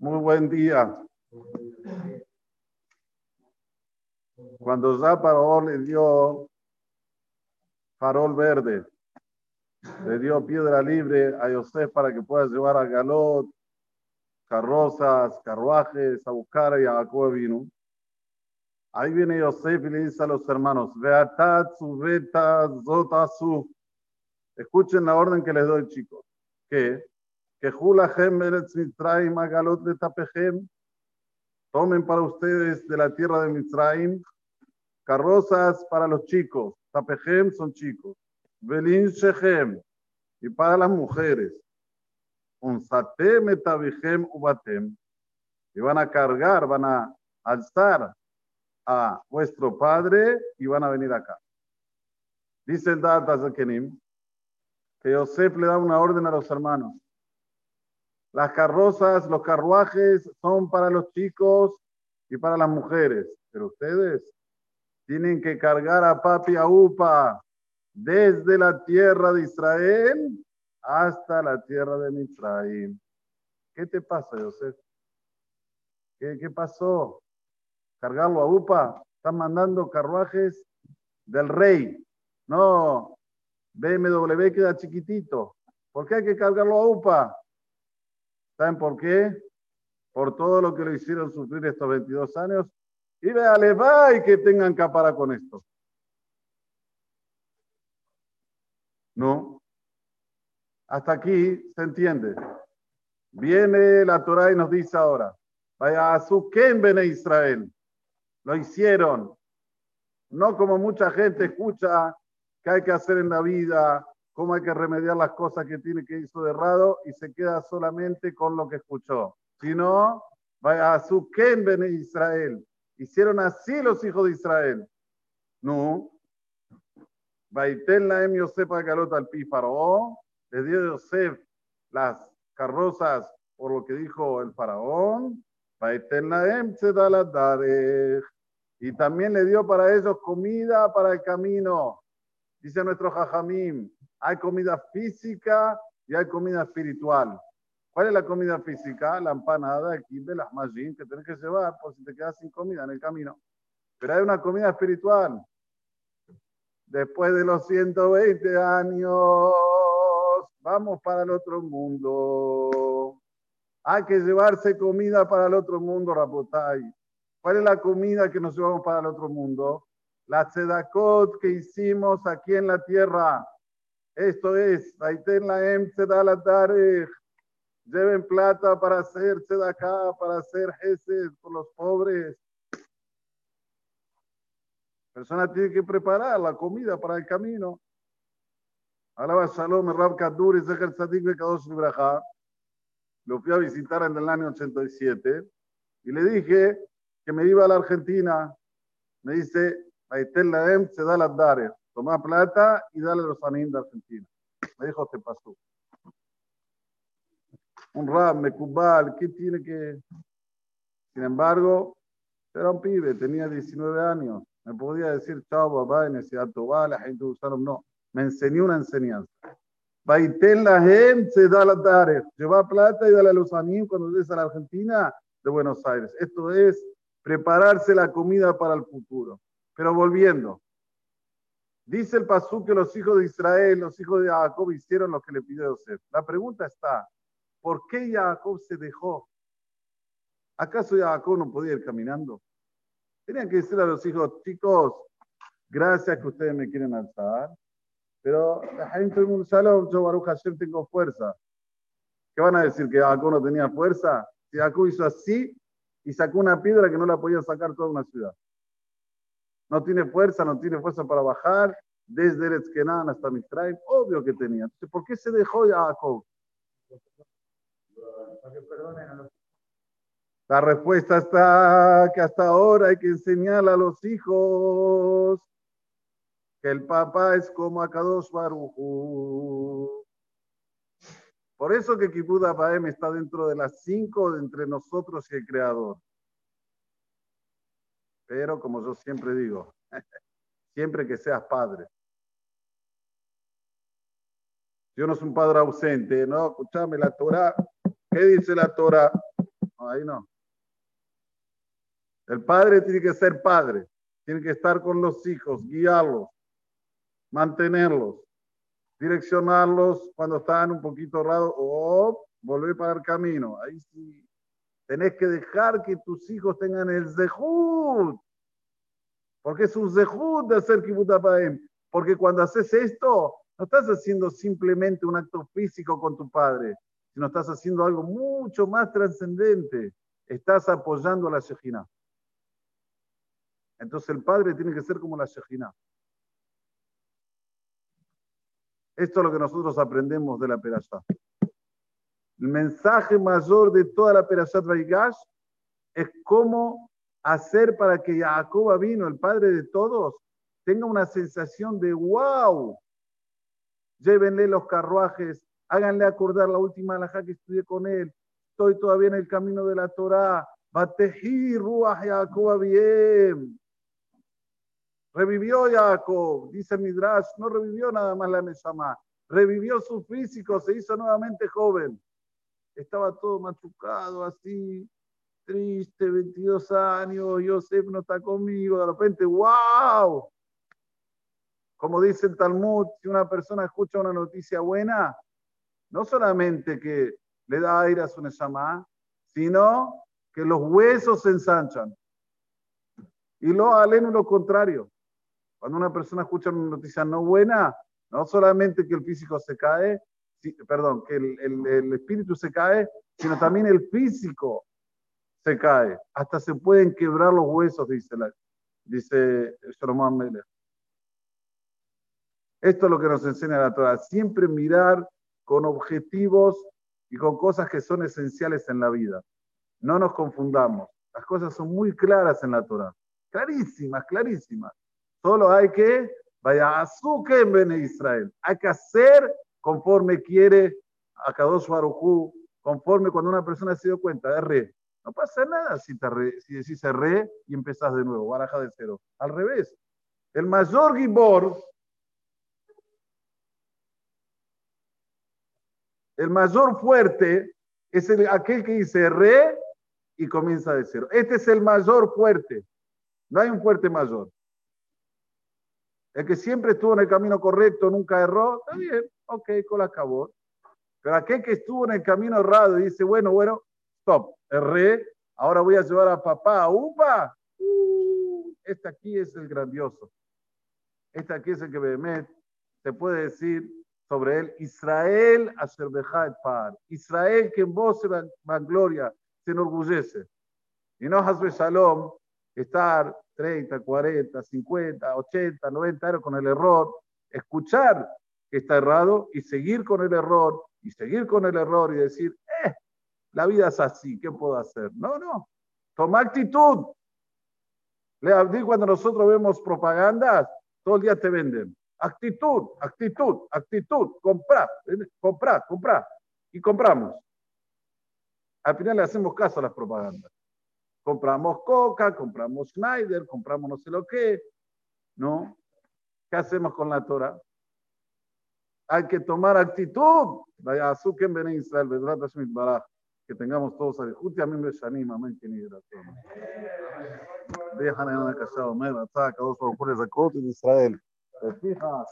Muy buen día. Cuando ya Paró le dio farol verde, le dio piedra libre a Yosef para que pueda llevar a Galot, carrozas, carruajes a buscar a Jacob vino. Ahí viene Yosef y le dice a los hermanos, Escuchen la orden que les doy, chicos. Que que Magalot de Tapejem, tomen para ustedes de la tierra de Mitzrayim carrozas para los chicos, Tapejem son chicos, Belin Shechem, y para las mujeres, un Satem Etabijem Ubatem, y van a cargar, van a alzar a vuestro padre y van a venir acá. Dice el Data Zakenim que Yosef le da una orden a los hermanos. Las carrozas, los carruajes son para los chicos y para las mujeres, pero ustedes tienen que cargar a papi a upa desde la tierra de Israel hasta la tierra de Misraim. ¿Qué te pasa, José? ¿Qué, ¿Qué pasó? ¿Cargarlo a upa? Están mandando carruajes del rey. No, BMW queda chiquitito. ¿Por qué hay que cargarlo a UPA? ¿Saben por qué? Por todo lo que lo hicieron sufrir estos 22 años. Y véale, va y que tengan capara con esto. No. Hasta aquí se entiende. Viene la Torah y nos dice ahora, vaya a su Bene Israel. Lo hicieron. No como mucha gente escucha que hay que hacer en la vida, cómo hay que remediar las cosas que tiene que hizo de errado y se queda solamente con lo que escuchó. Si no, vaya a su Ken Ben Israel. Hicieron así los hijos de Israel. No. Baiten la em Yosef Galota al faraón. Le dio Yosef las carrozas por lo que dijo el faraón. Baiten la em Y también le dio para ellos comida para el camino. Dice nuestro Jajamim, hay comida física y hay comida espiritual. ¿Cuál es la comida física? La empanada, el de las magín que tienes que llevar por si te quedas sin comida en el camino. Pero hay una comida espiritual. Después de los 120 años, vamos para el otro mundo. Hay que llevarse comida para el otro mundo, Rapotay. ¿Cuál es la comida que nos llevamos para el otro mundo? La tzedakot que hicimos aquí en la tierra. Esto es, la em Lleven plata para hacer tzedaká, para hacer jesed por los pobres. La persona tiene que preparar la comida para el camino. Alaba Shalom, Rab Kadur y Zecher Tzadik Bekadosh. Lo fui a visitar en el año 87 y le dije que me iba a la Argentina. Me dice, Em da las dares. Toma plata y dale los anim de Argentina. Me dijo, te pasó. Un rap, mecubal, ¿qué tiene que...? Sin embargo, era un pibe, tenía 19 años. Me podía decir, chao, papá, en ese va, la gente usaron, no. Me enseñó una enseñanza. Baitel la gente da las dares. Lleva plata y dale a los anim cuando llegues a la Argentina de Buenos Aires. Esto es prepararse la comida para el futuro. Pero volviendo, dice el Pasú que los hijos de Israel, los hijos de Jacob hicieron lo que le pidió Joseph. La pregunta está, ¿por qué Jacob se dejó? ¿Acaso Jacob no podía ir caminando? Tenían que decir a los hijos, chicos, gracias que ustedes me quieren alzar, pero la yo Baruch Hashem tengo fuerza. ¿Qué van a decir? ¿Que Jacob no tenía fuerza? Si Jacob hizo así y sacó una piedra que no la podía sacar toda una ciudad no tiene fuerza, no tiene fuerza para bajar desde Eretz hasta Mitzrayim, obvio que tenía. Entonces, ¿por qué se dejó Jacob? La respuesta está que hasta ahora hay que enseñar a los hijos que el papá es como Akadosh Baruchu. Por eso que Kibbutz Abaem está dentro de las cinco de entre nosotros y el Creador. Pero como yo siempre digo, siempre que seas padre. Yo no soy un padre ausente, ¿no? Escuchame la Torah. ¿Qué dice la Torah? ahí no. El padre tiene que ser padre, tiene que estar con los hijos, guiarlos, mantenerlos, direccionarlos cuando están un poquito errados o volver para el camino. Ahí sí, tenés que dejar que tus hijos tengan el zehut, porque es un zehut de hacer kibbutz porque cuando haces esto, no estás haciendo simplemente un acto físico con tu padre, sino estás haciendo algo mucho más trascendente. Estás apoyando a la Shejina. Entonces el padre tiene que ser como la Shejina. Esto es lo que nosotros aprendemos de la Perashá. El mensaje mayor de toda la Perashat Vaigash es cómo hacer para que Jacob vino, el padre de todos, tenga una sensación de wow, llévenle los carruajes, háganle acordar la última alhaja que estudié con él, estoy todavía en el camino de la Torah, Bateji Ruach Jacob bien. Revivió Jacob, dice Midrash, no revivió nada más la Neshama, revivió su físico, se hizo nuevamente joven. Estaba todo machucado, así, triste, 22 años, Yosef no está conmigo, de repente, ¡wow! Como dice el Talmud, si una persona escucha una noticia buena, no solamente que le da aire a su Neshama, sino que los huesos se ensanchan. Y lo alen lo contrario. Cuando una persona escucha una noticia no buena, no solamente que el físico se cae, perdón, que el, espíritu se cae, sino también el físico se cae. Hasta se pueden quebrar los huesos, dice, la, dice esto es lo que nos enseña la Torah, siempre mirar con objetivos y con cosas que son esenciales en la vida. No nos confundamos, las cosas son muy claras en la Torah, clarísimas, clarísimas. Solo hay que, vaya azúcar en Israel, hay que hacer conforme quiere Akadosh Barujú, conforme cuando una persona se dio cuenta de re. No pasa nada si, te si decís re y empezás de nuevo, baraja de cero. Al revés, el mayor Gibor El mayor fuerte es aquel que dice re y comienza de cero. Este es el mayor fuerte. No hay un fuerte mayor. El que siempre estuvo en el camino correcto, nunca erró, está bien, ok, con acabó. Pero aquel que estuvo en el camino errado y dice, bueno, bueno, stop, erré, ahora voy a llevar a papá UPA. Uh, este aquí es el grandioso. Este aquí es el que me se puede decir sobre él, Israel et par, Israel que en vos se gloria, se enorgullece. Y no Hasbe Shalom, estar 30, 40, 50, 80, 90 años con el error, escuchar que está errado y seguir con el error, y seguir con el error y decir, eh, la vida es así, ¿qué puedo hacer? No, no, toma actitud. Le cuando nosotros vemos propagandas, todo el día te venden. Actitud, actitud, actitud, comprar, comprar, comprar. Y compramos. Al final le hacemos caso a las propagandas. Compramos Coca, compramos Schneider, compramos no sé lo qué. ¿No? ¿Qué hacemos con la Torah? Hay que tomar actitud. Que tengamos todos a Juti a mí me amén, que ni Dejan en una casa, Omer, ataca, dos el de Israel. Fija,